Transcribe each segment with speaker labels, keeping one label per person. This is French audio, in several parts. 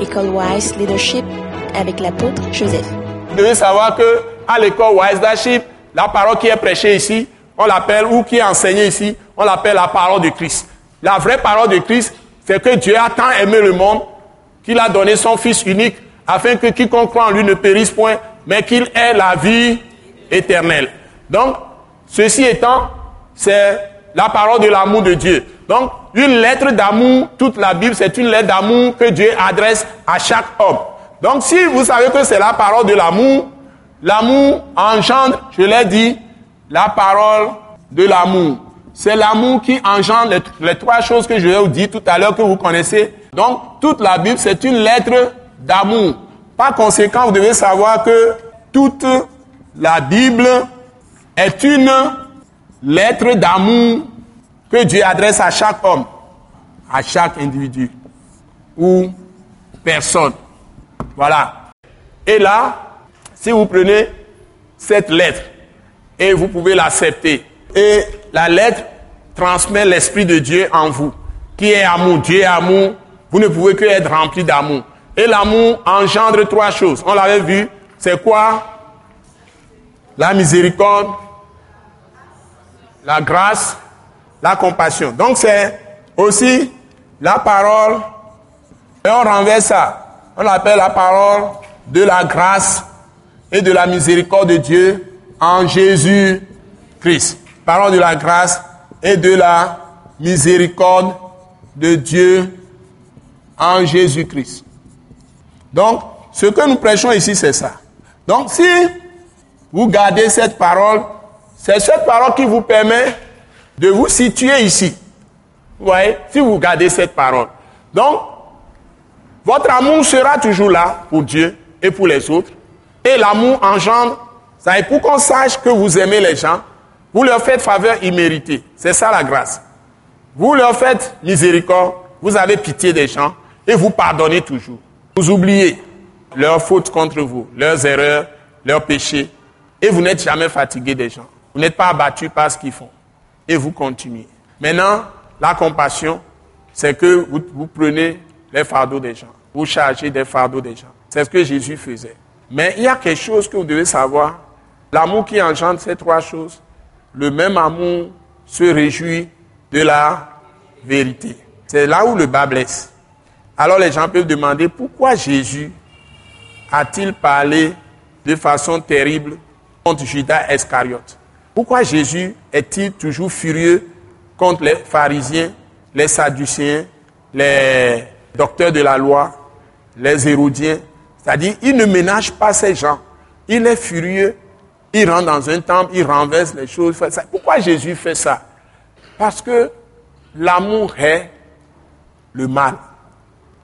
Speaker 1: École Wise Leadership avec l'apôtre Joseph.
Speaker 2: Vous devez savoir que à l'école Wise Leadership, la parole qui est prêchée ici, on l'appelle, ou qui est enseignée ici, on l'appelle la parole de Christ. La vraie parole de Christ, c'est que Dieu a tant aimé le monde qu'il a donné son Fils unique afin que quiconque croit en lui ne périsse point, mais qu'il ait la vie éternelle. Donc, ceci étant, c'est la parole de l'amour de Dieu. Donc, une lettre d'amour, toute la Bible, c'est une lettre d'amour que Dieu adresse à chaque homme. Donc, si vous savez que c'est la parole de l'amour, l'amour engendre, je l'ai dit, la parole de l'amour. C'est l'amour qui engendre les, trois choses que je vais vous dire tout à l'heure que vous connaissez. Donc, toute la Bible, c'est une lettre d'amour. Par conséquent, vous devez savoir que toute la Bible est une lettre d'amour que Dieu adresse à chaque homme, à chaque individu ou personne. Voilà. Et là, si vous prenez cette lettre et vous pouvez l'accepter, et la lettre transmet l'Esprit de Dieu en vous, qui est amour. Dieu est amour. Vous ne pouvez que être rempli d'amour. Et l'amour engendre trois choses. On l'avait vu. C'est quoi? La miséricorde, la grâce, la compassion. Donc c'est aussi la parole. Et on renverse ça. On l'appelle la parole de la grâce et de la miséricorde de Dieu en Jésus-Christ. Parole de la grâce et de la miséricorde de Dieu en Jésus-Christ. Donc, ce que nous prêchons ici, c'est ça. Donc, si vous gardez cette parole, c'est cette parole qui vous permet de vous situer ici. Vous voyez, si vous gardez cette parole. Donc, votre amour sera toujours là pour Dieu et pour les autres. Et l'amour engendre, ça est pour qu'on sache que vous aimez les gens, vous leur faites faveur imméritée. C'est ça la grâce. Vous leur faites miséricorde, vous avez pitié des gens et vous pardonnez toujours. Vous oubliez leurs fautes contre vous, leurs erreurs, leurs péchés et vous n'êtes jamais fatigué des gens. Vous n'êtes pas abattu par ce qu'ils font et vous continuez. Maintenant, la compassion, c'est que vous, prenez les fardeaux des gens, vous chargez des fardeaux des gens. C'est ce que Jésus faisait. Mais il y a quelque chose que vous devez savoir. L'amour qui engendre ces trois choses, le même amour se réjouit de la vérité. C'est là où le bas blesse. Alors les gens peuvent demander pourquoi Jésus a-t-il parlé de façon terrible contre Judas Iscariote? Pourquoi Jésus est-il toujours furieux contre les pharisiens, les sadducéens, les docteurs de la loi, les hérodiens? C'est-à-dire, il ne ménage pas ces gens. Il est furieux il rentre dans un temple, il renverse les choses. Pourquoi Jésus fait ça? Parce que l'amour est le mal.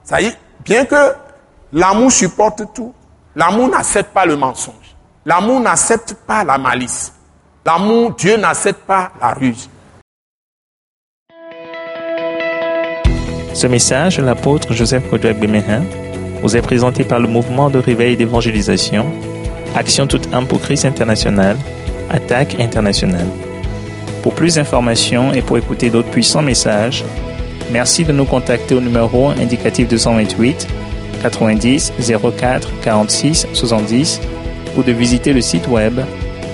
Speaker 2: Ça y est, bien que l'amour supporte tout, l'amour n'accepte pas le mensonge. L'amour n'accepte pas la malice. L'amour, Dieu n'accepte pas la ruse.
Speaker 3: Ce message, l'apôtre Joseph Kodouak Bemehin, vous est présenté par le mouvement de réveil d'évangélisation Action toute âme pour Christ international, Attaque internationale. Pour plus d'informations et pour écouter d'autres puissants messages, merci de nous contacter au numéro indicatif 228 90 04 46 70 ou de visiter le site web